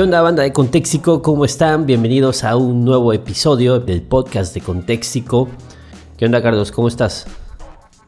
¿Qué onda banda de Contextico? ¿Cómo están? Bienvenidos a un nuevo episodio del podcast de Contextico. ¿Qué onda Carlos? ¿Cómo estás?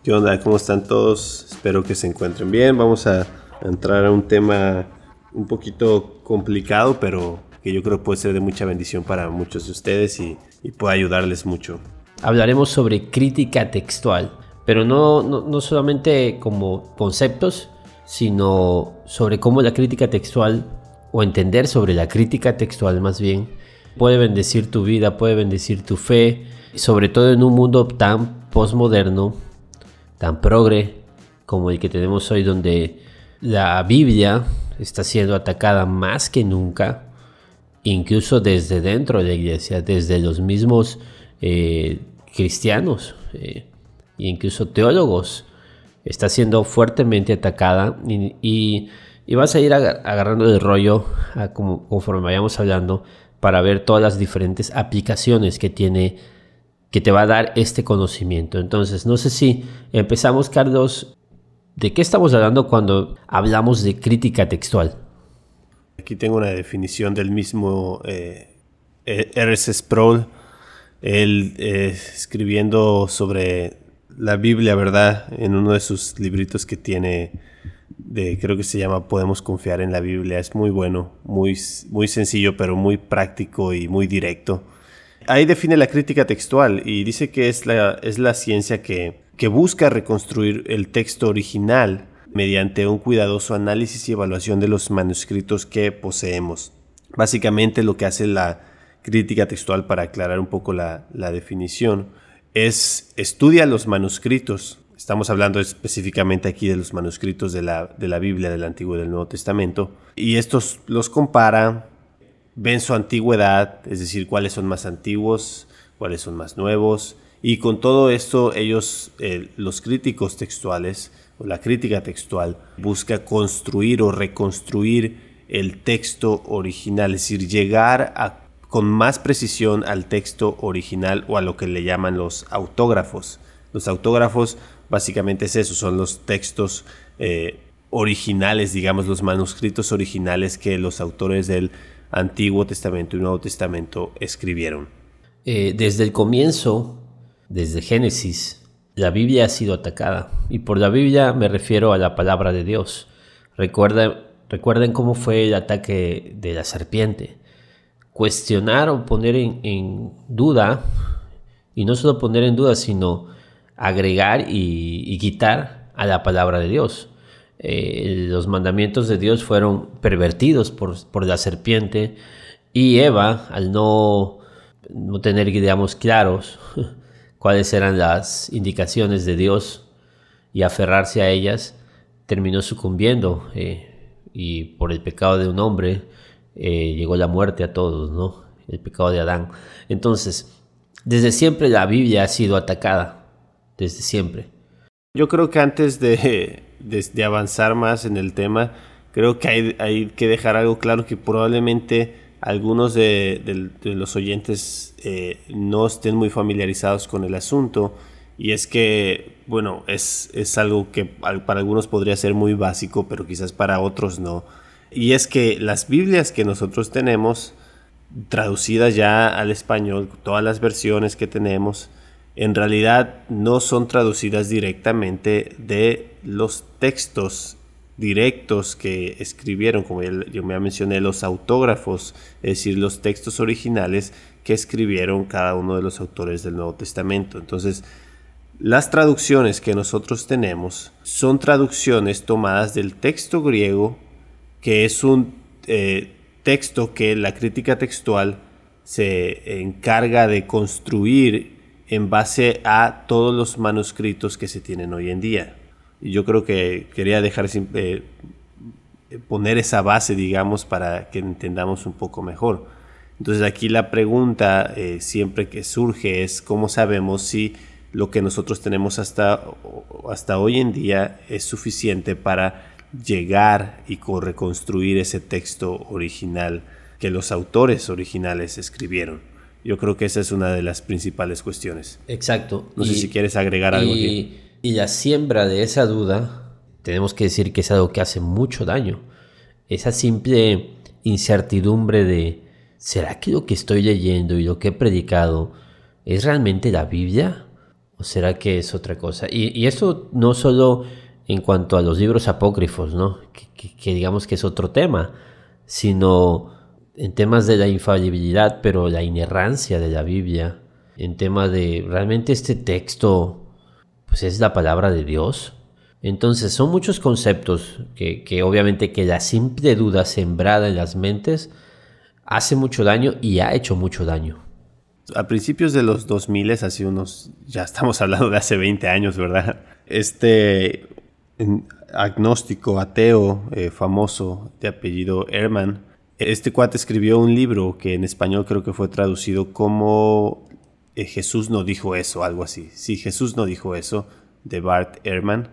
¿Qué onda? ¿Cómo están todos? Espero que se encuentren bien. Vamos a entrar a un tema un poquito complicado, pero que yo creo puede ser de mucha bendición para muchos de ustedes y, puede ayudarles mucho. Hablaremos sobre crítica textual, pero no, no solamente como conceptos, sino sobre cómo la crítica textual, o entender sobre la crítica textual más bien, puede bendecir tu vida, puede bendecir tu fe, sobre todo en un mundo tan postmoderno, tan progre como el que tenemos hoy, donde la Biblia está siendo atacada más que nunca, incluso desde dentro de la iglesia, desde los mismos eh, cristianos e incluso teólogos, está siendo fuertemente atacada y, vas a ir agarrando el rollo conforme vayamos hablando para ver todas las diferentes aplicaciones que tiene que te va a dar este conocimiento. Entonces, no sé si empezamos, Carlos, ¿de qué estamos hablando cuando hablamos de crítica textual? Aquí tengo una definición del mismo eh, R.S. Sproul, él eh, escribiendo sobre la Biblia, ¿verdad? En uno de sus libritos que tiene, de, creo que se llama Podemos confiar en la Biblia. Es muy bueno, muy, muy sencillo, pero muy práctico y muy directo. Ahí define la crítica textual y dice que es la, es la ciencia que, que busca reconstruir el texto original mediante un cuidadoso análisis y evaluación de los manuscritos que poseemos. Básicamente lo que hace la crítica textual para aclarar un poco la, la definición es estudia los manuscritos. Estamos hablando específicamente aquí de los manuscritos de la, de la Biblia del Antiguo y del Nuevo Testamento. Y estos los compara ven su antigüedad, es decir, cuáles son más antiguos, cuáles son más nuevos. Y con todo esto, ellos, eh, los críticos textuales, o la crítica textual, busca construir o reconstruir el texto original, es decir, llegar a, con más precisión al texto original o a lo que le llaman los autógrafos. Los autógrafos básicamente es eso, son los textos eh, originales, digamos, los manuscritos originales que los autores del Antiguo Testamento y Nuevo Testamento escribieron. Eh, desde el comienzo, desde Génesis, la Biblia ha sido atacada. Y por la Biblia me refiero a la palabra de Dios. recuerden cómo fue el ataque de la serpiente. Cuestionar o poner en, duda, y no solo poner en duda, sino agregar y quitar a la palabra de Dios. Eh, los mandamientos de Dios fueron pervertidos por, la serpiente y Eva, al no, no tener, digamos, claros cuáles eran las indicaciones de Dios y aferrarse a ellas, terminó sucumbiendo eh, y por el pecado de un hombre eh, llegó la muerte a todos, ¿no? El pecado de Adán. Entonces, desde siempre la Biblia ha sido atacada, desde siempre. Yo creo que antes de, de, avanzar más en el tema, creo que hay, hay, que dejar algo claro que probablemente algunos de, los oyentes eh, no estén muy familiarizados con el asunto. Y es que, bueno, es, es algo que para algunos podría ser muy básico, pero quizás para otros no. Y es que las Biblias que nosotros tenemos, traducidas ya al español, todas las versiones que tenemos, en realidad no son traducidas directamente de los textos directos que escribieron, como yo me mencioné, los autógrafos, es decir, los textos originales que escribieron cada uno de los autores del Nuevo Testamento. Entonces, las traducciones que nosotros tenemos son traducciones tomadas del texto griego, que es un eh, texto que la crítica textual se encarga de construir en base a todos los manuscritos que se tienen hoy en día. Y yo creo que quería dejar eh, poner esa base, digamos, para que entendamos un poco mejor. Entonces aquí la pregunta eh, siempre que surge es cómo sabemos si lo que nosotros tenemos hasta, hasta hoy en día es suficiente para llegar y reconstruir ese texto original que los autores originales escribieron. Yo creo que esa es una de las principales cuestiones. Exacto. No sé si quieres agregar algo y, Y la siembra de esa duda, tenemos que decir que es algo que hace mucho daño. Esa simple incertidumbre de, ¿será que lo que estoy leyendo y lo que he predicado es realmente la Biblia? ¿O será que es otra cosa? Y, y esto no solo en cuanto a los libros apócrifos, ¿no? Que, digamos que es otro tema, sino en temas de la infalibilidad, pero la inerrancia de la Biblia, en tema de realmente este texto, pues es la palabra de Dios. Entonces son muchos conceptos que, que obviamente que la simple duda sembrada en las mentes hace mucho daño y ha hecho mucho daño. A principios de los 2000, hace unos, ya estamos hablando de hace 20 años, ¿verdad? Este, agnóstico, ateo, eh, famoso, de apellido Herman. Este cuate escribió un libro que en español creo que fue traducido como eh, Jesús no dijo eso, algo así. Sí, Jesús no dijo eso, de Bart Ehrman.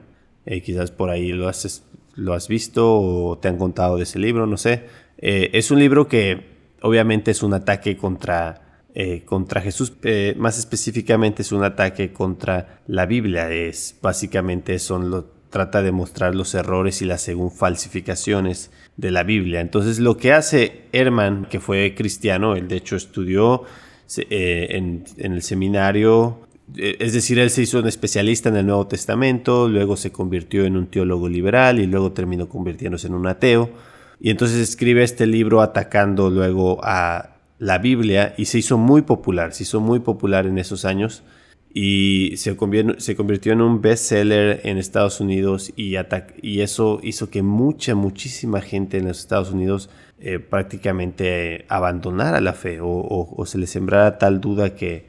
Eh, quizás por ahí lo has, lo has visto o te han contado de ese libro, no sé. es un libro que obviamente es un ataque contra contra Jesús, más específicamente es un ataque contra la Biblia, es básicamente son los trata de mostrar los errores y las según falsificaciones de la Biblia. Entonces lo que hace Herman, que fue cristiano, él de hecho estudió eh, en, el seminario, eh, es decir, él se hizo un especialista en el Nuevo Testamento, luego se convirtió en un teólogo liberal y luego terminó convirtiéndose en un ateo. Y entonces escribe este libro atacando luego a la Biblia y se hizo muy popular, se hizo muy popular en esos años y se, se convirtió en un bestseller en Estados Unidos y, y eso hizo que mucha, muchísima gente en los Estados Unidos eh, prácticamente abandonara la fe o, se les sembrara tal duda que,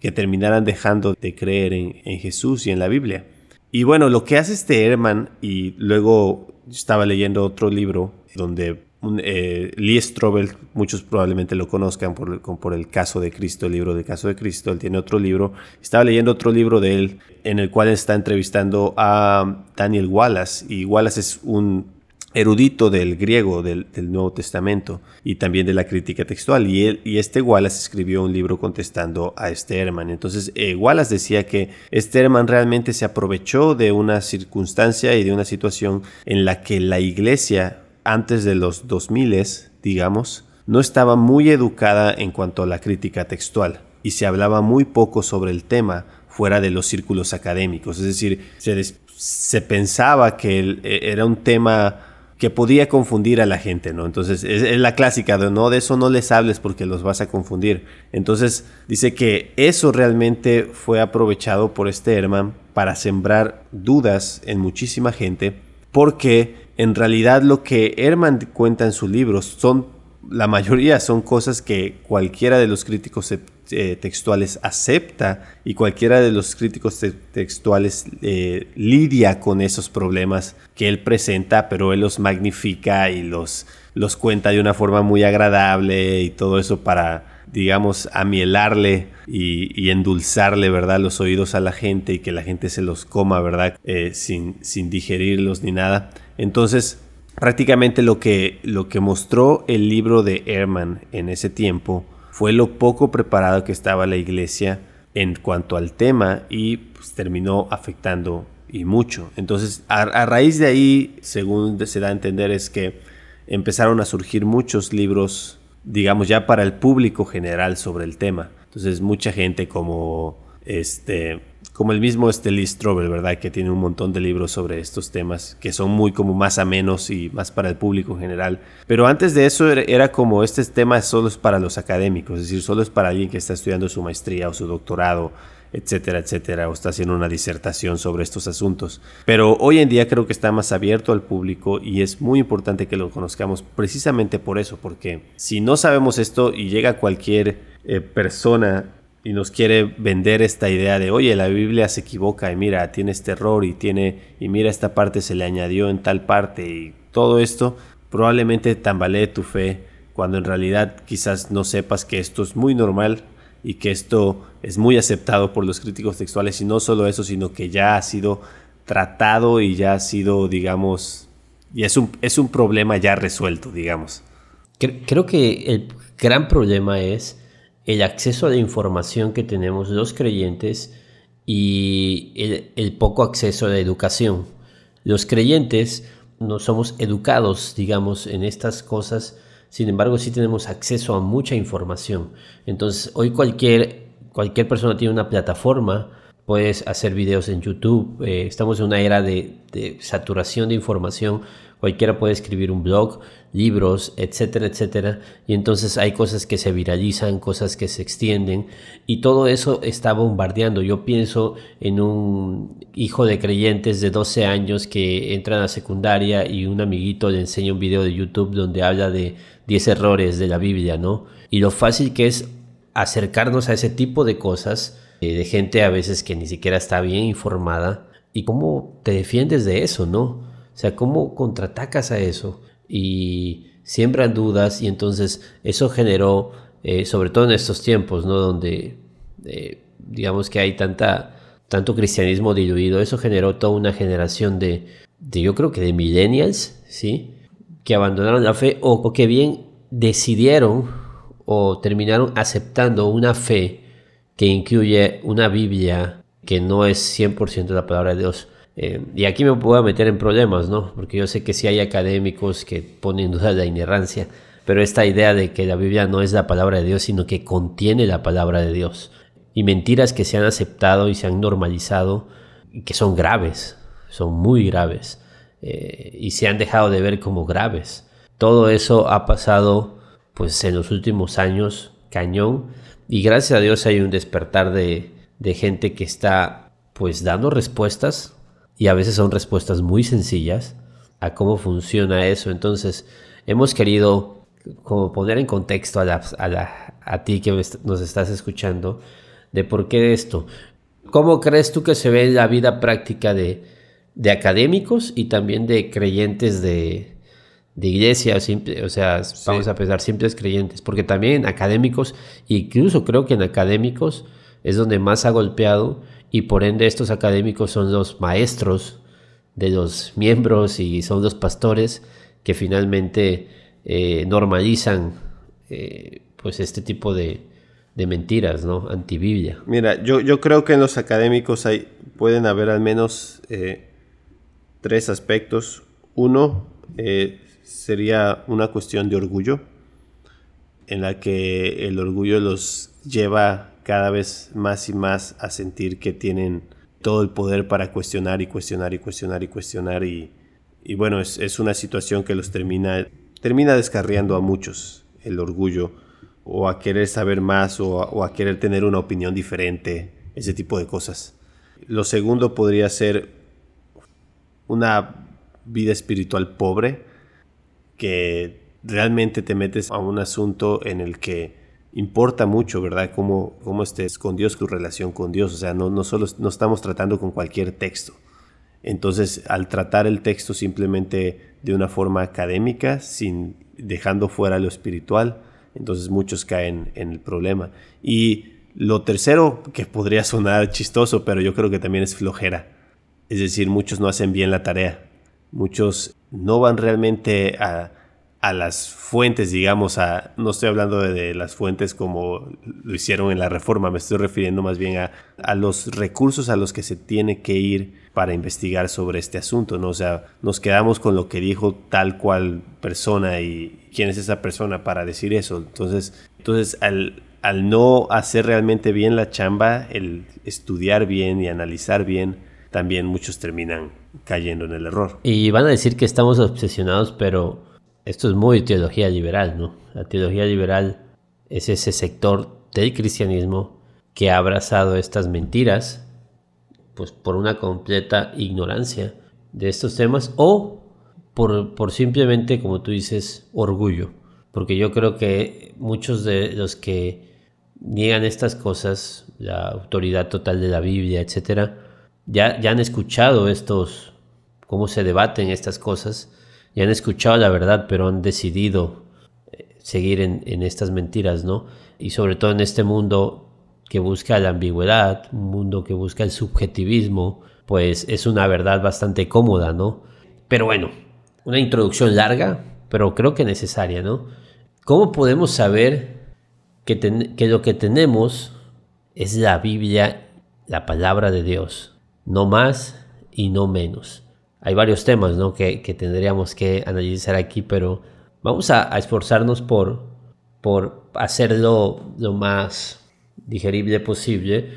que terminaran dejando de creer en, en, Jesús y en la Biblia. Y bueno, lo que hace este Herman, y luego estaba leyendo otro libro donde eh, Lee Strobel, muchos probablemente lo conozcan por, el caso de Cristo, el libro de caso de Cristo. Él tiene otro libro. Estaba leyendo otro libro de él en el cual está entrevistando a Daniel Wallace. Y Wallace es un erudito del griego del, Nuevo Testamento y también de la crítica textual. Y, este Wallace escribió un libro contestando a Sterman. Entonces, eh, Wallace decía que Sterman realmente se aprovechó de una circunstancia y de una situación en la que la iglesia antes de los 2000, digamos, no estaba muy educada en cuanto a la crítica textual y se hablaba muy poco sobre el tema fuera de los círculos académicos. Es decir, se, pensaba que e, era un tema que podía confundir a la gente, ¿no? Entonces, es, la clásica de no, de eso no les hables porque los vas a confundir. Entonces, dice que eso realmente fue aprovechado por este Herman para sembrar dudas en muchísima gente porque en realidad lo que Herman cuenta en sus libros son, la mayoría son cosas que cualquiera de los críticos eh, textuales acepta y cualquiera de los críticos textuales eh, lidia con esos problemas que él presenta, pero él los magnifica y los, los cuenta de una forma muy agradable y todo eso para digamos, amielarle y, endulzarle, ¿verdad?, los oídos a la gente y que la gente se los coma, ¿verdad?, eh, sin, sin digerirlos ni nada. Entonces, prácticamente lo que, lo que mostró el libro de Herman en ese tiempo fue lo poco preparado que estaba la iglesia en cuanto al tema y pues, terminó afectando y mucho. Entonces, a, a raíz de ahí, según se da a entender, es que empezaron a surgir muchos libros digamos, ya para el público general sobre el tema. Entonces, mucha gente como este como el mismo este Strobel, ¿verdad? Que tiene un montón de libros sobre estos temas que son muy como más amenos y más para el público general. Pero antes de eso era, como este tema solo es para los académicos, es decir, solo es para alguien que está estudiando su maestría o su doctorado etcétera, etcétera, o está haciendo una disertación sobre estos asuntos. Pero hoy en día creo que está más abierto al público y es muy importante que lo conozcamos precisamente por eso, porque si no sabemos esto y llega cualquier eh, persona y nos quiere vender esta idea de, oye, la Biblia se equivoca y mira, tiene este error y tiene, y mira, esta parte se le añadió en tal parte y todo esto, probablemente tambalee tu fe cuando en realidad quizás no sepas que esto es muy normal y que esto es muy aceptado por los críticos textuales y no solo eso, sino que ya ha sido tratado y ya ha sido, digamos, y es un, es un problema ya resuelto, digamos. Creo que el gran problema es el acceso a la información que tenemos los creyentes y el, poco acceso a la educación. Los creyentes no somos educados, digamos, en estas cosas sin embargo sí tenemos acceso a mucha información. Entonces hoy cualquier, cualquier persona tiene una plataforma, puedes hacer videos en YouTube, eh, estamos en una era de saturación de información, cualquiera puede escribir un blog, libros, etcétera, etcétera. Y entonces hay cosas que se viralizan, cosas que se extienden y todo eso está bombardeando. Yo pienso en un hijo de creyentes de 12 años que entra a la secundaria y un amiguito le enseña un video de YouTube donde habla de 10 errores de la Biblia, ¿no? Y lo fácil que es acercarnos a ese tipo de cosas eh, de gente a veces que ni siquiera está bien informada y cómo te defiendes de eso, ¿no? O sea, ¿cómo contraatacas a eso? Y siembran dudas y entonces eso generó, eh, sobre todo en estos tiempos, ¿no? Donde eh, digamos que hay tanta, tanto cristianismo diluido, eso generó toda una generación de, de yo creo que de millennials, ¿sí? Que abandonaron la fe o, o que bien decidieron o terminaron aceptando una fe que incluye una Biblia que no es 100% la palabra de Dios eh, y aquí me puedo meter en problemas, ¿no? Porque yo sé que sí hay académicos que ponen en duda la inerrancia, pero esta idea de que la Biblia no es la palabra de Dios, sino que contiene la palabra de Dios. Y mentiras que se han aceptado y se han normalizado, y que son graves, son muy graves, eh, y se han dejado de ver como graves. Todo eso ha pasado, pues, en los últimos años, cañón, y gracias a Dios hay un despertar de, de gente que está, pues, dando respuestas y a veces son respuestas muy sencillas a cómo funciona eso. Entonces, hemos querido como poner en contexto a, a, ti que nos estás escuchando de por qué esto. ¿Cómo crees tú que se ve la vida práctica de, académicos y también de creyentes de, de iglesia, o sea, vamos a pensar simples creyentes, porque también académicos, incluso creo que en académicos es donde más ha golpeado y por ende estos académicos son los maestros de los miembros y son los pastores que finalmente eh, normalizan eh, pues este tipo de, mentiras, ¿no? Antibiblia. Mira, yo, yo creo que en los académicos hay, pueden haber al menos eh, tres aspectos. Uno sería una cuestión de orgullo, en la que el orgullo los lleva cada vez más y más a sentir que tienen todo el poder para cuestionar y cuestionar y cuestionar y cuestionar y, y bueno, es, una situación que los termina, termina descarriando a muchos el orgullo o a querer saber más o a querer tener una opinión diferente, ese tipo de cosas. Lo segundo podría ser una vida espiritual pobre, que realmente te metes a un asunto en el que importa mucho, ¿verdad? Cómo, cómo estés con Dios, tu relación con Dios. O sea, no, no solo no estamos tratando con cualquier texto. Entonces, al tratar el texto simplemente de una forma académica, sin dejando fuera lo espiritual, entonces muchos caen en el problema. Y lo tercero, que podría sonar chistoso, pero yo creo que también es flojera. Es decir, muchos no hacen bien la tarea. Muchos no van realmente a, a las fuentes, digamos, a, no estoy hablando de, las fuentes como lo hicieron en la reforma, me estoy refiriendo más bien a, a, los recursos a los que se tiene que ir para investigar sobre este asunto, ¿no? O sea, nos quedamos con lo que dijo tal cual persona y quién es esa persona para decir eso. Entonces, entonces al, al no hacer realmente bien la chamba, el estudiar bien y analizar bien, también muchos terminan cayendo en el error. Y van a decir que estamos obsesionados, pero esto es muy teología liberal, ¿no? La teología liberal es ese sector del cristianismo que ha abrazado estas mentiras, pues por una completa ignorancia de estos temas o por, por simplemente, como tú dices, orgullo. Porque yo creo que muchos de los que niegan estas cosas, la autoridad total de la Biblia, etcétera, ya, ya han escuchado estos, cómo se debaten estas cosas y han escuchado la verdad, pero han decidido eh, seguir en, estas mentiras, ¿no? Y sobre todo en este mundo que busca la ambigüedad, un mundo que busca el subjetivismo, pues es una verdad bastante cómoda, ¿no? Pero bueno, una introducción larga, pero creo que necesaria, ¿no? ¿Cómo podemos saber que, que lo que tenemos es la Biblia, la palabra de Dios? No más y no menos hay varios temas ¿no? que, tendríamos que analizar aquí, pero vamos a, esforzarnos por, por hacerlo lo más digerible posible,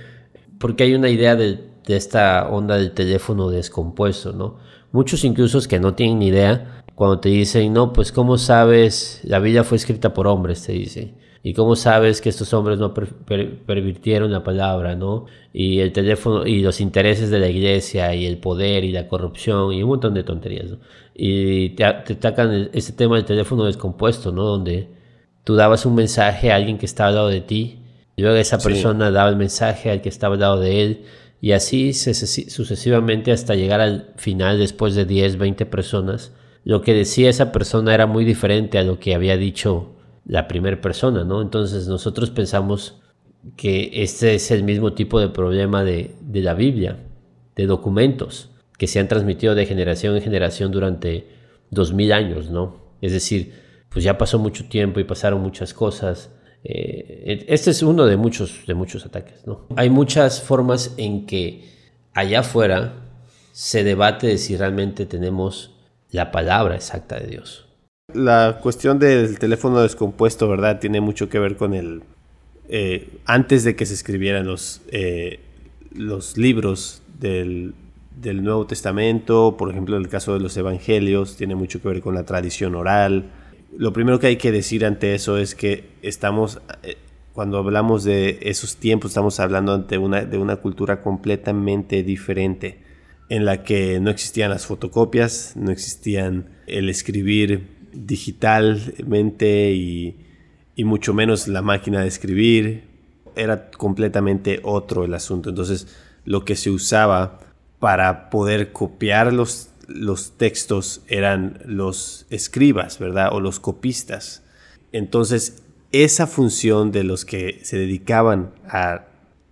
porque hay una idea de, esta onda del teléfono descompuesto, ¿no? Muchos incluso que no tienen idea, cuando te dicen, no, pues ¿cómo sabes? La Biblia fue escrita por hombres, te dicen. ¿Y cómo sabes que estos hombres no pervirtieron la palabra, no? Y el teléfono, y los intereses de la iglesia, y el poder, y la corrupción, y un montón de tonterías, ¿no? Y te, te atacan este tema del teléfono descompuesto, ¿no? Donde tú dabas un mensaje a alguien que estaba al lado de ti, y luego esa persona daba el mensaje al que estaba al lado de él, y así sucesivamente hasta llegar al final después de 10, 20 personas. Lo que decía esa persona era muy diferente a lo que había dicho la primera persona, ¿no? Entonces nosotros pensamos que este es el mismo tipo de problema de, la Biblia, de documentos que se han transmitido de generación en generación durante dos mil años, ¿no? Es decir, pues ya pasó mucho tiempo y pasaron muchas cosas. Eh, este es uno de muchos, de muchos ataques, ¿no? Hay muchas formas en que allá afuera se debate de si realmente tenemos la palabra exacta de Dios la cuestión del teléfono descompuesto, ¿verdad? Tiene mucho que ver con el... Eh, antes de que se escribieran los, eh, los libros del, del, Nuevo Testamento, por ejemplo, el caso de los Evangelios, tiene mucho que ver con la tradición oral. Lo primero que hay que decir ante eso es que estamos, eh, cuando hablamos de esos tiempos, estamos hablando ante una, de una cultura completamente diferente, en la que no existían las fotocopias, no existían el escribir digitalmente y, mucho menos la máquina de escribir. Era completamente otro el asunto. Entonces, lo que se usaba para poder copiar los, los textos eran los escribas, ¿verdad? O los copistas. Entonces, esa función de los que se dedicaban a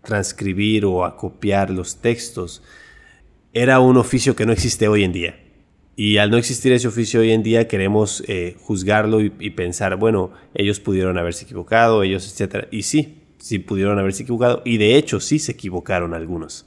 transcribir o a copiar los textos era un oficio que no existe hoy en día. Y al no existir ese oficio hoy en día queremos eh, juzgarlo y, pensar, bueno, ellos pudieron haberse equivocado, ellos, etcétera. Y sí, sí pudieron haberse equivocado y de hecho sí se equivocaron algunos.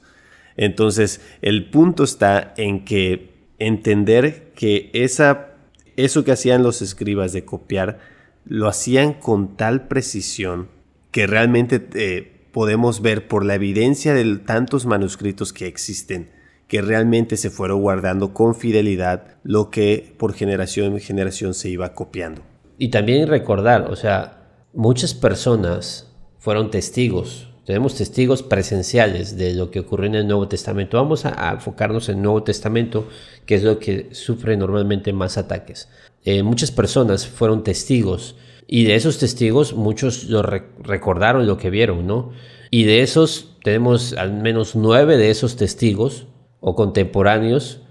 Entonces, el punto está en que entender que esa, eso que hacían los escribas de copiar, lo hacían con tal precisión que realmente eh, podemos ver por la evidencia de tantos manuscritos que existen que realmente se fueron guardando con fidelidad lo que por generación en generación se iba copiando. Y también recordar, o sea, muchas personas fueron testigos, tenemos testigos presenciales de lo que ocurrió en el Nuevo Testamento. Vamos a, enfocarnos en el Nuevo Testamento, que es lo que sufre normalmente más ataques. Eh, muchas personas fueron testigos y de esos testigos muchos lo recordaron lo que vieron, ¿no? Y de esos tenemos al menos nueve de esos testigos o contemporáneos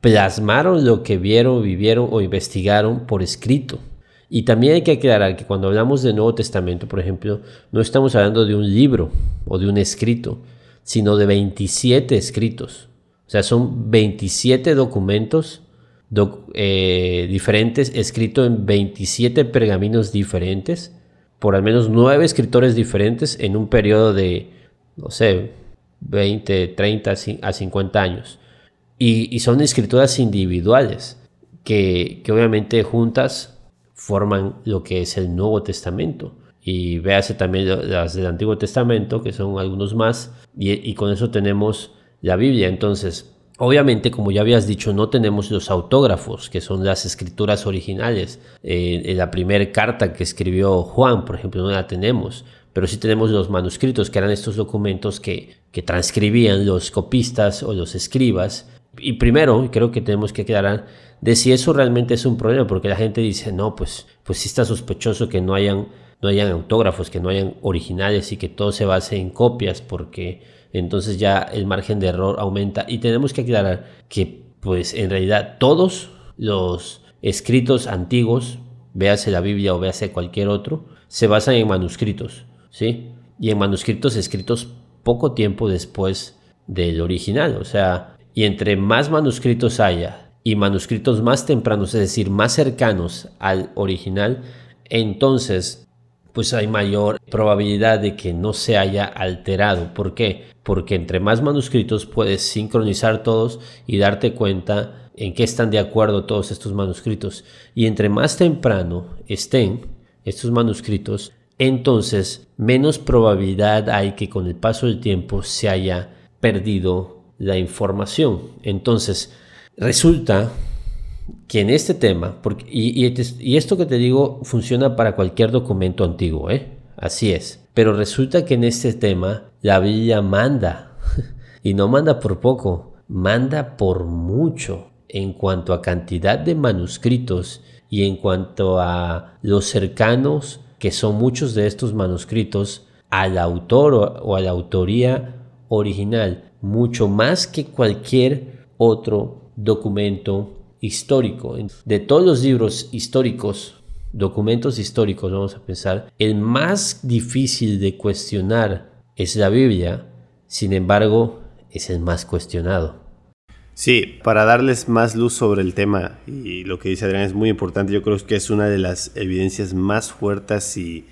plasmaron lo que vieron, vivieron o investigaron por escrito. Y también hay que aclarar que cuando hablamos del Nuevo Testamento, por ejemplo, no estamos hablando de un libro o de un escrito, sino de 27 escritos. O sea, son 27 documentos eh, diferentes, escritos en 27 pergaminos diferentes, por al menos 9 escritores diferentes en un periodo de, no sé, 20, 30 a 50 años. Y, son escrituras individuales que, obviamente juntas forman lo que es el Nuevo Testamento. Y véase también las del Antiguo Testamento, que son algunos más, y, con eso tenemos la Biblia. Entonces, Obviamente, como ya habías dicho, no tenemos los autógrafos, que son las escrituras originales. Eh, en la primera carta que escribió Juan, por ejemplo, no la tenemos pero sí tenemos los manuscritos, que eran estos documentos que, que transcribían los copistas o los escribas. Y primero, creo que tenemos que aclarar de si eso realmente es un problema, porque la gente dice, no, pues, pues sí está sospechoso que no hayan, no hayan autógrafos, que no hayan originales y que todo se base en copias, porque entonces ya el margen de error aumenta. Y tenemos que aclarar que, pues en realidad, todos los escritos antiguos, véase la Biblia o véase cualquier otro, se basan en manuscritos. ¿Sí? Y en manuscritos escritos poco tiempo después del original, o sea, y entre más manuscritos haya y manuscritos más tempranos, es decir, más cercanos al original, entonces pues hay mayor probabilidad de que no se haya alterado. ¿Por qué? Porque entre más manuscritos puedes sincronizar todos y darte cuenta en qué están de acuerdo todos estos manuscritos. Y entre más temprano estén estos manuscritos, entonces menos probabilidad hay que con el paso del tiempo se haya perdido la información. Entonces, resulta que en este tema, porque, y, esto que te digo funciona para cualquier documento antiguo, ¿eh? Así es. Pero resulta que en este tema la Biblia manda, y no manda por poco, manda por mucho en cuanto a cantidad de manuscritos y en cuanto a los cercanos que son muchos de estos manuscritos al autor o, a la autoría original, mucho más que cualquier otro documento histórico. De todos los libros históricos, documentos históricos, vamos a pensar, el más difícil de cuestionar es la Biblia, sin embargo, es el más cuestionado. Sí, para darles más luz sobre el tema, y lo que dice Adrián es muy importante, yo creo que es una de las evidencias más fuertes y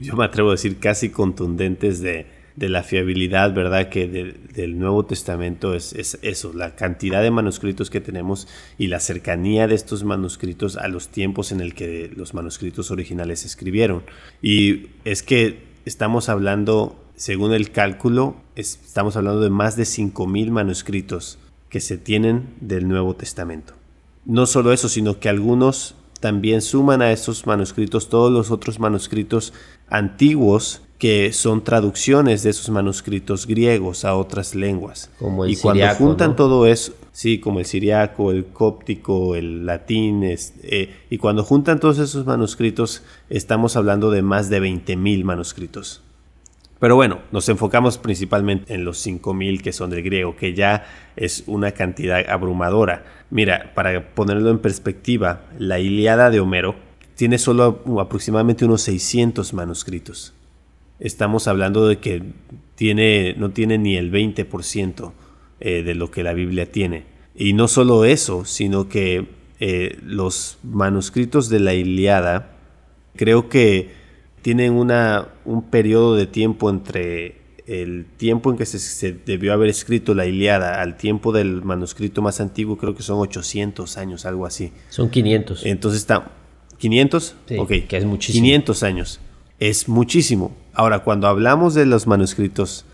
yo me atrevo a decir casi contundentes de, de la fiabilidad, ¿verdad? Que del Nuevo Testamento es, eso, la cantidad de manuscritos que tenemos y la cercanía de estos manuscritos a los tiempos en el que los manuscritos originales se escribieron. Y es que estamos hablando, según el cálculo, estamos hablando de más de 5.000 manuscritos que se tienen del Nuevo Testamento. No solo eso, sino que algunos también suman a estos manuscritos todos los otros manuscritos antiguos que son traducciones de esos manuscritos griegos a otras lenguas. Como el y cuando juntan todo eso, sí, como el siriaco, el cóptico, el latín, eh, y cuando juntan todos esos manuscritos, estamos hablando de más de 20.000 manuscritos. Pero bueno, nos enfocamos principalmente en los 5.000 que son del griego, que ya es una cantidad abrumadora. Mira, para ponerlo en perspectiva, la Iliada de Homero tiene solo aproximadamente unos 600 manuscritos estamos hablando de que tiene, no tiene ni el 20% eh, de lo que la Biblia tiene. Y no solo eso, sino que eh, los manuscritos de la Iliada creo que tienen una, un periodo de tiempo entre el tiempo en que se, debió haber escrito la Iliada al tiempo del manuscrito más antiguo, creo que son 800 años, algo así. Son 500. Entonces está... ¿500? Sí, que es muchísimo. 500 años. Es muchísimo. Ahora, cuando hablamos de los manuscritos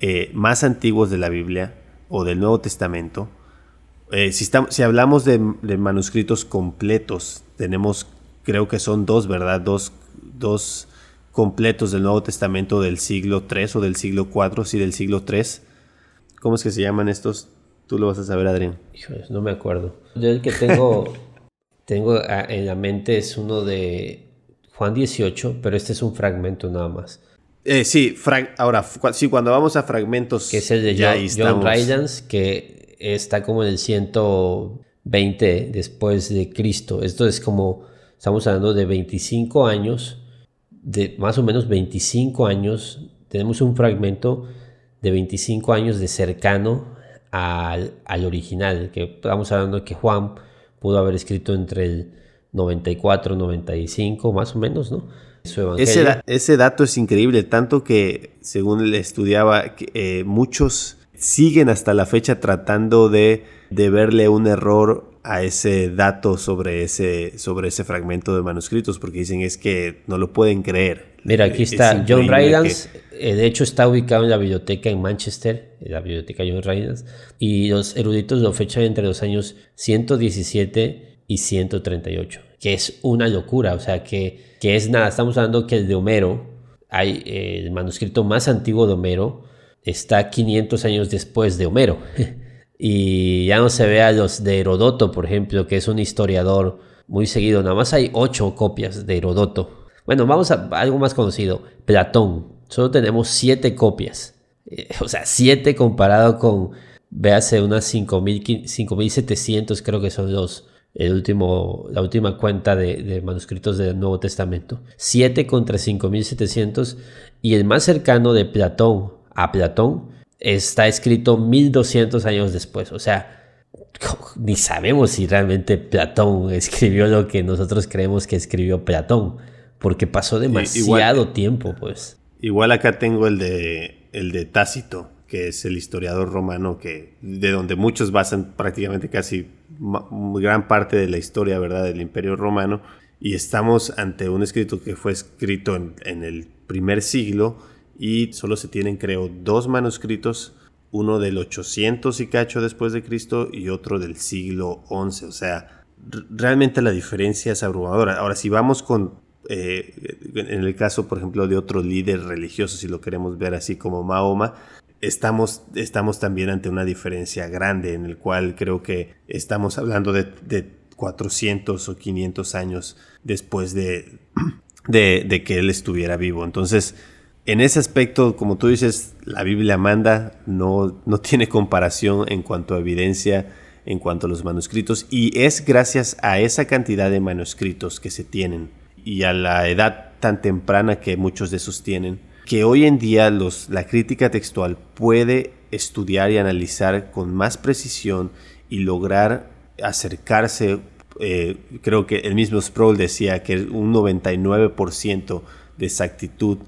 eh, más antiguos de la Biblia o del Nuevo Testamento, eh, si, si, hablamos de, manuscritos completos, tenemos, creo que son dos, ¿verdad? Dos, dos completos del Nuevo Testamento del siglo III o del siglo IV, sí, del siglo III. ¿Cómo es que se llaman estos? Tú lo vas a saber, Adrián. no me acuerdo. Yo el que tengo, tengo en la mente es uno de Juan 18, pero este es un fragmento nada más. Eh, sí, ahora, sí, cuando vamos a fragmentos. Que es el de John, John que está como en el 120 después de Cristo. Esto es como, estamos hablando de 25 años, de más o menos 25 años. Tenemos un fragmento de 25 años de cercano al, al original, que estamos hablando de que Juan pudo haber escrito entre el 94, 95, más o menos, ¿no? Ese, ese, dato es increíble, tanto que, según él estudiaba, eh, muchos siguen hasta la fecha tratando de, de, verle un error a ese dato sobre ese, sobre ese fragmento de manuscritos, porque dicen es que no lo pueden creer. Mira, aquí está John Rydans, eh, de hecho está ubicado en la biblioteca en Manchester, en la biblioteca John Rydans, y los eruditos lo fechan entre los años 117 y 138, que es una locura, o sea, que, que es nada, estamos hablando que el de Homero, hay, el manuscrito más antiguo de Homero está 500 años después de Homero. y ya no se ve a los de Herodoto, por ejemplo, que es un historiador muy seguido, nada más hay 8 copias de Herodoto. Bueno, vamos a algo más conocido, Platón, solo tenemos 7 copias. Eh, o sea, 7 comparado con, véase, unas 5700 creo que son los, el último, la última cuenta de, manuscritos del Nuevo Testamento. 7 contra 5700 y el más cercano de Platón a Platón está escrito 1200 años después. O sea, ni sabemos si realmente Platón escribió lo que nosotros creemos que escribió Platón. porque pasó demasiado tiempo, pues. Igual acá tengo el de, el de Tácito, que es el historiador romano que de donde muchos basan prácticamente casi gran parte de la historia, ¿verdad?, del Imperio Romano. Y estamos ante un escrito que fue escrito en, en el primer siglo y solo se tienen, creo, dos manuscritos, uno del 800 y cacho después de Cristo y otro del siglo 11. O sea, realmente la diferencia es abrumadora. Ahora, si vamos con, eh, en el caso, por ejemplo, de otro líder religioso, si lo queremos ver así como Mahoma, estamos, estamos también ante una diferencia grande en el cual creo que estamos hablando de, de 400 o 500 años después de, de, que él estuviera vivo. Entonces, en ese aspecto, como tú dices, la Biblia manda, no, no tiene comparación en cuanto a evidencia, en cuanto a los manuscritos, y es gracias a esa cantidad de manuscritos que se tienen y a la edad tan temprana que muchos de esos tienen, que hoy en día los, la crítica textual puede estudiar y analizar con más precisión y lograr acercarse eh, creo que el mismo Sproul decía que un 99% de exactitud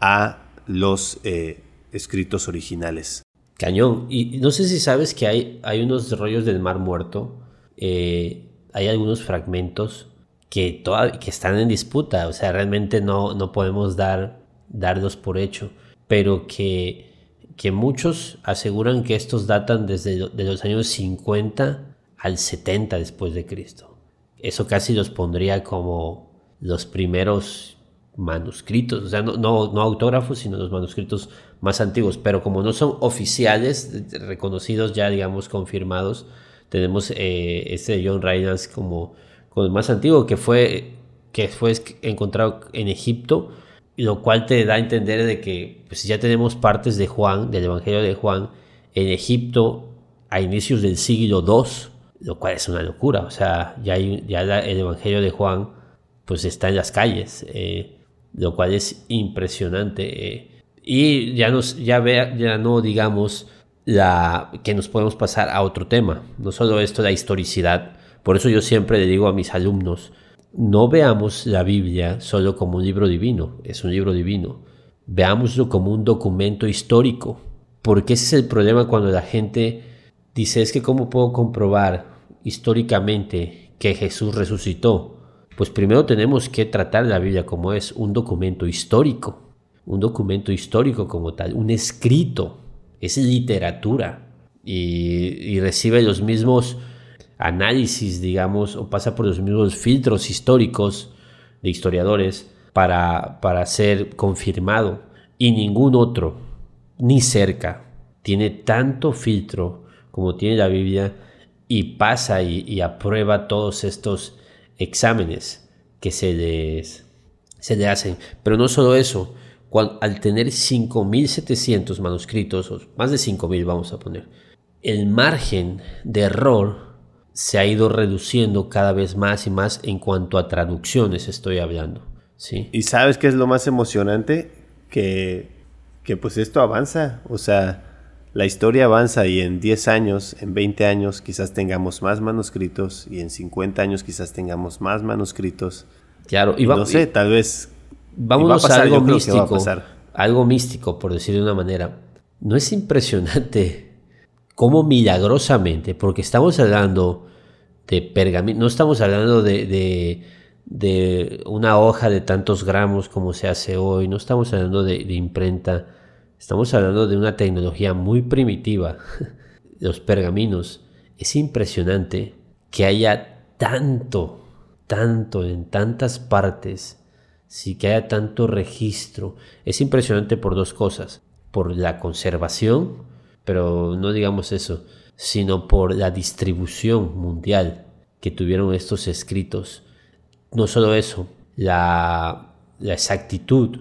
a los eh, escritos originales. Cañón. Y no sé si sabes que hay, hay unos rollos del Mar Muerto, eh, hay algunos fragmentos que, que están en disputa, o sea, realmente no, no podemos dar, darlos por hecho, pero que, que muchos aseguran que estos datan desde de los años 50 al 70 después de Cristo. Eso casi los pondría como los primeros manuscritos, o sea, no, no, autógrafos, sino los manuscritos más antiguos, pero como no son oficiales, reconocidos ya, digamos, confirmados, tenemos eh, este de John Reynolds como, como el más antiguo, que fue, que fue encontrado en Egipto, lo cual te da a entender de que pues, ya tenemos partes de Juan, del Evangelio de Juan, en Egipto a inicios del siglo II, lo cual es una locura. O sea, ya, ya el Evangelio de Juan pues está en las calles, eh, lo cual es impresionante. Eh. y ya, nos, ya, ve, ya no digamos la, que nos podemos pasar a otro tema, no solo esto, la historicidad. Por eso yo siempre le digo a mis alumnos, no veamos la Biblia solo como un libro divino, es un libro divino. Veámoslo como un documento histórico, porque ese es el problema cuando la gente dice, es que cómo puedo comprobar históricamente que Jesús resucitó? Pues primero tenemos que tratar la Biblia como es un documento histórico, un documento histórico como tal, un escrito, es literatura y, recibe los mismos análisis, digamos, o pasa por los mismos filtros históricos de historiadores para, para ser confirmado y ningún otro, ni cerca, tiene tanto filtro como tiene la Biblia y pasa y, aprueba todos estos exámenes que se les, se hacen. Pero no solo eso, al tener 5.700 manuscritos, o más de 5.000 vamos a poner, el margen de error se ha ido reduciendo cada vez más y más en cuanto a traducciones estoy hablando. ¿sí? Y sabes qué es lo más emocionante? Que, que pues esto avanza. O sea, la historia avanza y en 10 años, en 20 años quizás tengamos más manuscritos y en 50 años quizás tengamos más manuscritos. Claro, y, no sé, tal vez vamos a, algo místico, algo místico por decir de una manera. No es impresionante cómo milagrosamente, porque estamos hablando de pergamino, no estamos hablando de, de, una hoja de tantos gramos como se hace hoy, no estamos hablando de imprenta Estamos hablando de una tecnología muy primitiva, los pergaminos. Es impresionante que haya tanto, tanto en tantas partes, sí que haya tanto registro. Es impresionante por dos cosas, por la conservación, pero no digamos eso, sino por la distribución mundial que tuvieron estos escritos. No solo eso, la, la exactitud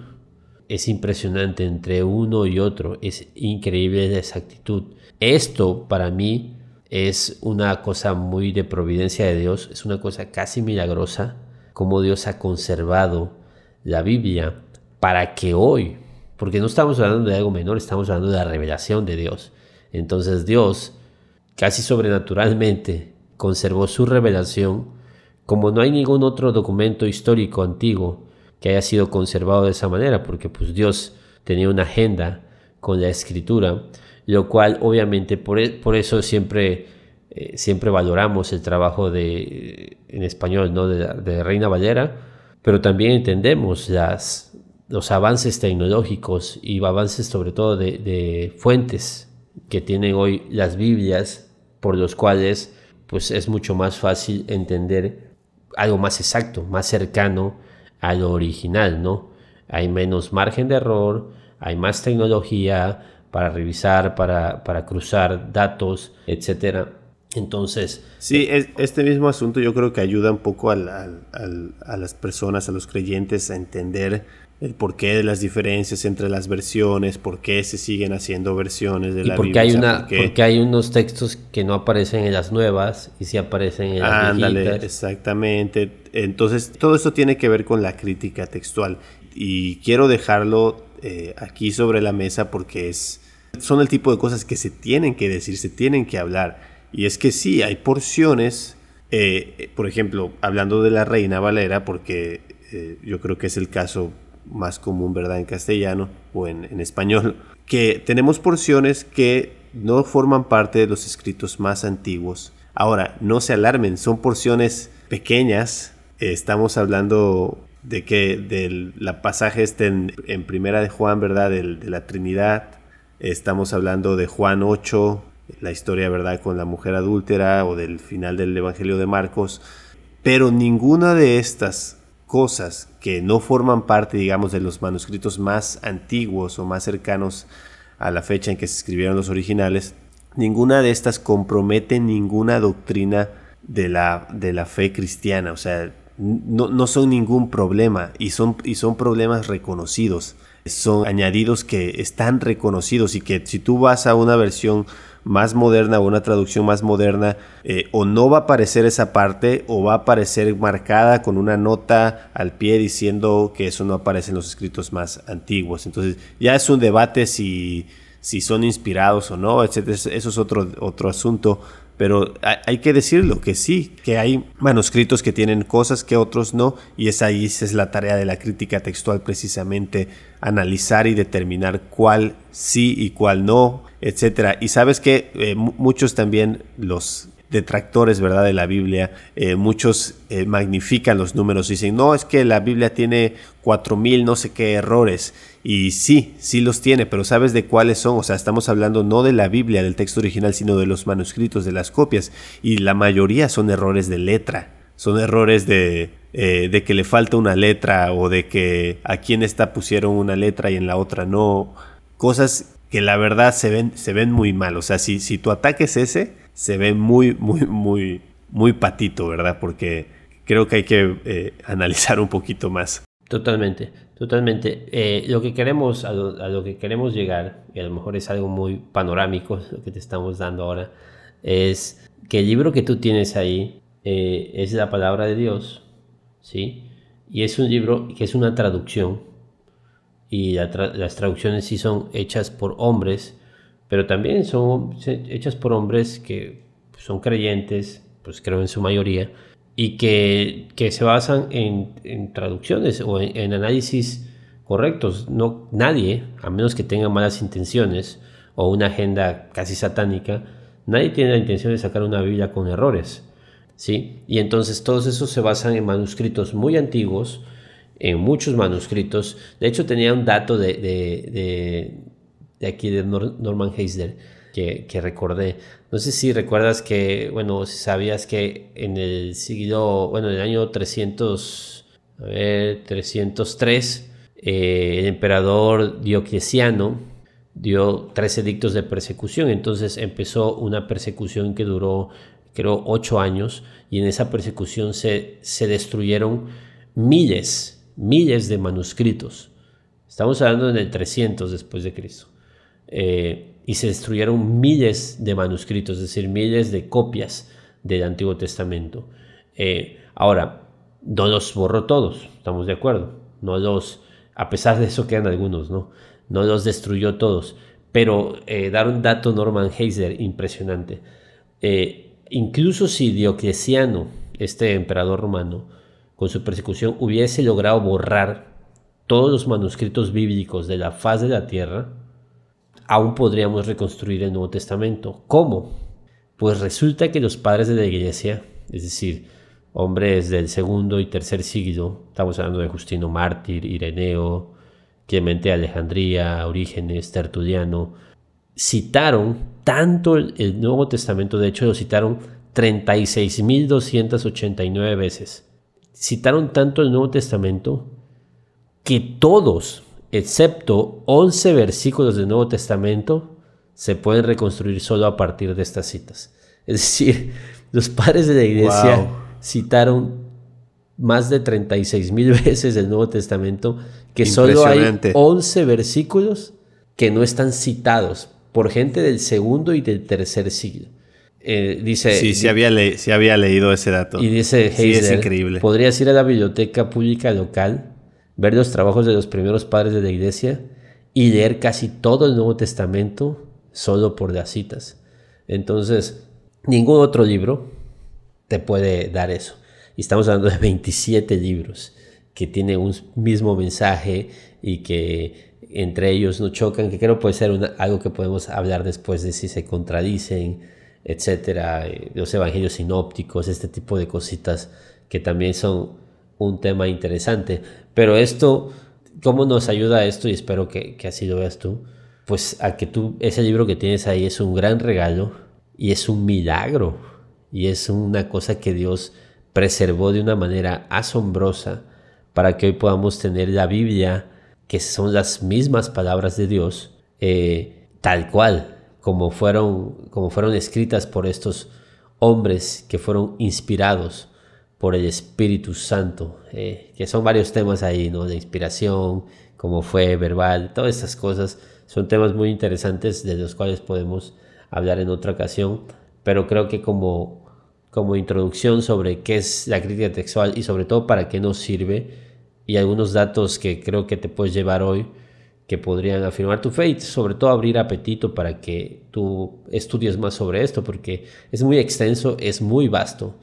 es impresionante entre uno y otro, es increíble la exactitud. Esto para mí es una cosa muy de providencia de Dios, es una cosa casi milagrosa, como Dios ha conservado la Biblia para que hoy, porque no estamos hablando de algo menor, estamos hablando de la revelación de Dios. Entonces Dios, casi sobrenaturalmente, conservó su revelación como no hay ningún otro documento histórico antiguo que haya sido conservado de esa manera, porque pues Dios tenía una agenda con la escritura, lo cual obviamente por, e, por eso siempre, eh, siempre valoramos el trabajo de, en español ¿no? de, Reina Valera, pero también entendemos las, los avances tecnológicos y avances sobre todo de, de fuentes que tienen hoy las Biblias, por los cuales pues es mucho más fácil entender algo más exacto, más cercano a lo original, ¿no? Hay menos margen de error, hay más tecnología para revisar, para, para cruzar datos, etcétera. Entonces... Sí, este mismo asunto yo creo que ayuda un poco a, a las personas, a los creyentes a entender el porqué de las diferencias entre las versiones, por qué se siguen haciendo versiones de y la porque Hay una, Porque hay unos textos que no aparecen en las nuevas y sí aparecen en las Ándale, exactamente. Entonces, todo esto tiene que ver con la crítica textual. Y quiero dejarlo eh, aquí sobre la mesa porque es, son el tipo de cosas que se tienen que decir, se tienen que hablar. Y es que sí, hay porciones, eh, por ejemplo, hablando de la Reina Valera, porque eh, yo creo que es el caso más común, ¿verdad? En castellano o en, español, que tenemos porciones que no forman parte de los escritos más antiguos. Ahora, no se alarmen, son porciones pequeñas. estamos hablando de que del la pasaje esté en, primera de Juan, ¿verdad? de la Trinidad. Estamos hablando de Juan 8, la historia, ¿verdad? Con la mujer adúltera o del final del Evangelio de Marcos. Pero ninguna de estas cosas que no forman parte, digamos, de los manuscritos más antiguos o más cercanos a la fecha en que se escribieron los originales, ninguna de estas compromete ninguna doctrina de la, de la fe cristiana. O sea, no, no son ningún problema y son, y son problemas reconocidos. Son añadidos que están reconocidos y que si tú vas a una versión más moderna o una traducción más moderna, eh, o no va a aparecer esa parte o va a aparecer marcada con una nota al pie diciendo que eso no aparece en los escritos más antiguos. Entonces ya es un debate si, si son inspirados o no, etc. Eso es otro, otro asunto. Pero hay que decirlo que sí, que hay manuscritos que tienen cosas que otros no, y es ahí es la tarea de la crítica textual precisamente analizar y determinar cuál sí y cuál no, etcétera. Y sabes que eh, muchos también los detractores, ¿verdad? De la Biblia, eh, muchos eh, magnifican los números dicen, no, es que la Biblia tiene cuatro mil no sé qué errores. Y sí, sí los tiene, pero ¿sabes de cuáles son? O sea, estamos hablando no de la Biblia, del texto original, sino de los manuscritos, de las copias. Y la mayoría son errores de letra. Son errores de, eh, de que le falta una letra o de que aquí en esta pusieron una letra y en la otra no. Cosas que la verdad se ven, se ven muy mal. O sea, si, si tu ataque es ese, se ve muy, muy, muy, muy patito, ¿verdad? Porque creo que hay que eh, analizar un poquito más. Totalmente, totalmente. Eh, lo que queremos, a lo, que queremos llegar, y a lo mejor es algo muy panorámico lo que te estamos dando ahora, es que el libro que tú tienes ahí eh, es la palabra de Dios, ¿sí? Y es un libro que es una traducción, y las traducciones sí son hechas por hombres, pero también son hechas por hombres que son creyentes, pues creo en su mayoría, y que, que se basan en, traducciones o en, análisis correctos. No, nadie, a menos que tenga malas intenciones o una agenda casi satánica, nadie tiene la intención de sacar una Biblia con errores. ¿sí? Y entonces todos esos se basan en manuscritos muy antiguos, en muchos manuscritos. De hecho, tenía un dato de, de, de, de aquí de Norman Heisler que, recordé. No sé si recuerdas que, bueno, si sabías que en el siglo, bueno, en el año 300, a ver, 303, eh, el emperador Diocleciano dio tres edictos de persecución. Entonces empezó una persecución que duró, creo, ocho años. Y en esa persecución se, se destruyeron miles, miles de manuscritos. Estamos hablando en el 300 después de Cristo. Eh, y se destruyeron miles de manuscritos, es decir, miles de copias del Antiguo Testamento. Eh, ahora, no los borró todos, estamos de acuerdo. No los, a pesar de eso quedan algunos, ¿no? No los destruyó todos. Pero eh, dar un dato Norman Heiser impresionante. Eh, incluso si Diocleciano, este emperador romano, con su persecución hubiese logrado borrar todos los manuscritos bíblicos de la faz de la tierra, aún podríamos reconstruir el Nuevo Testamento. ¿Cómo? Pues resulta que los padres de la iglesia, es decir, hombres del segundo y tercer siglo, estamos hablando de Justino Mártir, Ireneo, Clemente de Alejandría, Orígenes, Tertuliano, citaron tanto el, Nuevo Testamento, de hecho lo citaron 36.289 veces. Citaron tanto el Nuevo Testamento que todos, excepto 11 versículos del Nuevo Testamento, se pueden reconstruir solo a partir de estas citas. Es decir, los padres de la iglesia citaron más de 36 mil veces el Nuevo Testamento, que solo hay 11 versículos que no están citados por gente del segundo y del tercer siglo. Eh, dice, sí, sí había, había leído ese dato. Y dice, sí, es increíble. Podrías ir a la biblioteca pública local, ver los trabajos de los primeros padres de la iglesia y leer casi todo el Nuevo Testamento solo por las citas. Entonces, ningún otro libro te puede dar eso. Y estamos hablando de 27 libros que tienen un mismo mensaje y que entre ellos no chocan, que creo puede ser algo que podemos hablar después de si se contradicen, etcétera, eh, los evangelios sinópticos, este tipo de cositas que también son un tema interesante. Pero esto, ¿cómo nos ayuda esto? Y espero que, que así lo veas tú. Pues a que tú, ese libro que tienes ahí es un gran regalo y es un milagro y es una cosa que Dios preservó de una manera asombrosa para que hoy podamos tener la Biblia, que son las mismas palabras de Dios, eh, tal cual, como fueron, como fueron escritas por estos hombres que fueron inspirados por el Espíritu Santo, eh, que son varios temas ahí, ¿no? De inspiración, como fue verbal, todas estas cosas son temas muy interesantes de los cuales podemos hablar en otra ocasión, pero creo que como como introducción sobre qué es la crítica textual y sobre todo para qué nos sirve y algunos datos que creo que te puedes llevar hoy que podrían afirmar tu fe y sobre todo abrir apetito para que tú estudies más sobre esto porque es muy extenso, es muy vasto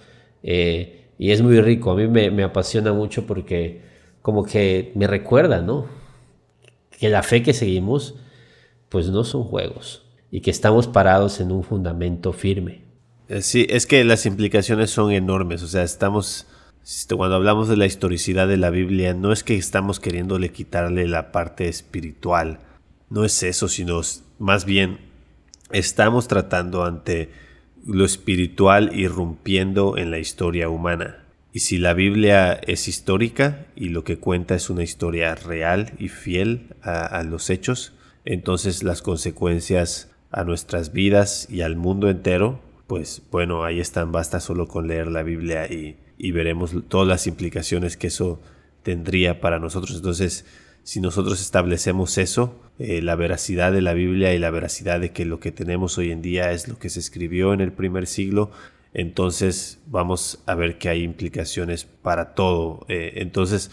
eh, y es muy rico. A mí me, apasiona mucho porque como que me recuerda, ¿no? Que la fe que seguimos pues no son juegos y que estamos parados en un fundamento firme. Eh, sí, es que las implicaciones son enormes. O sea, estamos. Cuando hablamos de la historicidad de la Biblia, no es que estamos queriéndole quitarle la parte espiritual. No es eso, sino más bien estamos tratando ante lo espiritual irrumpiendo en la historia humana. Y si la Biblia es histórica y lo que cuenta es una historia real y fiel a los hechos, entonces las consecuencias a nuestras vidas y al mundo entero pues bueno, ahí están, basta solo con leer la Biblia y, veremos todas las implicaciones que eso tendría para nosotros. Entonces, si nosotros establecemos eso, eh, la veracidad de la Biblia y la veracidad de que lo que tenemos hoy en día es lo que se escribió en el primer siglo, entonces vamos a ver que hay implicaciones para todo. Eh, entonces,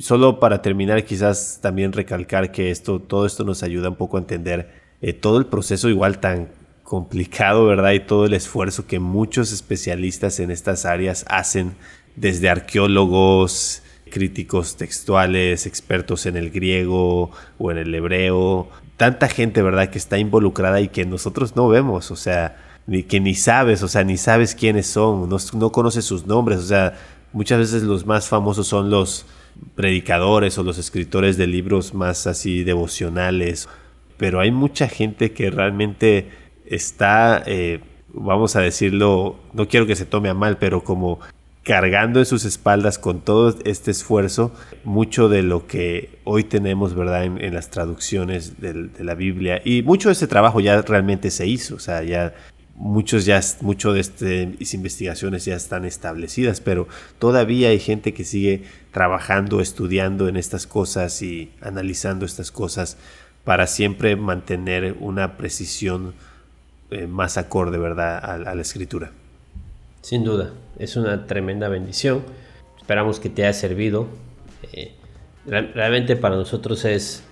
solo para terminar, quizás también recalcar que esto, todo esto nos ayuda un poco a entender eh, todo el proceso igual tan complicado, ¿verdad? Y todo el esfuerzo que muchos especialistas en estas áreas hacen, desde arqueólogos, críticos textuales, expertos en el griego o en el hebreo, tanta gente, ¿verdad?, que está involucrada y que nosotros no vemos, o sea, ni que ni sabes, o sea, ni sabes quiénes son, no, no conoces sus nombres, o sea, muchas veces los más famosos son los predicadores o los escritores de libros más así devocionales, pero hay mucha gente que realmente está, eh, vamos a decirlo, no quiero que se tome a mal, pero como cargando en sus espaldas con todo este esfuerzo mucho de lo que hoy tenemos, ¿verdad?, en, las traducciones de, la Biblia. Y mucho de ese trabajo ya realmente se hizo, o sea, ya muchos ya, mucho de estas investigaciones ya están establecidas, pero todavía hay gente que sigue trabajando, estudiando en estas cosas y analizando estas cosas para siempre mantener una precisión eh, más acorde, ¿verdad?, a, la escritura. Sin duda, es una tremenda bendición. Esperamos que te haya servido. Eh, realmente para nosotros es,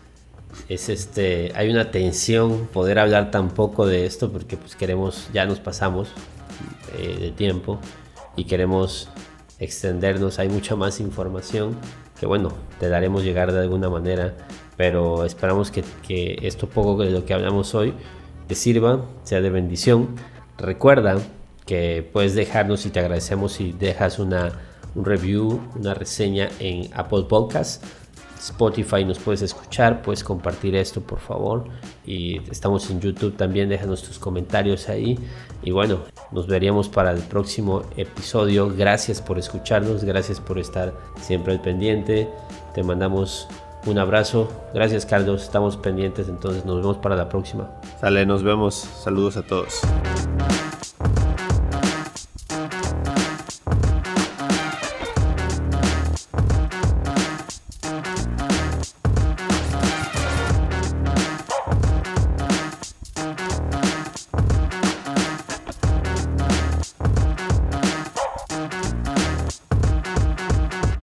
es este, hay una tensión poder hablar tan poco de esto porque pues queremos, ya nos pasamos eh, de tiempo y queremos extendernos. Hay mucha más información que bueno, te daremos llegar de alguna manera, pero esperamos que, que esto poco de lo que hablamos hoy te sirva, sea de bendición. Recuerda que puedes dejarnos y te agradecemos si dejas una, un review, una reseña en Apple Podcasts. Spotify nos puedes escuchar, puedes compartir esto por favor. Y estamos en YouTube también, déjanos tus comentarios ahí. Y bueno, nos veríamos para el próximo episodio. Gracias por escucharnos, gracias por estar siempre al pendiente. Te mandamos un abrazo. Gracias Carlos, estamos pendientes, entonces nos vemos para la próxima. Sale, nos vemos. Saludos a todos.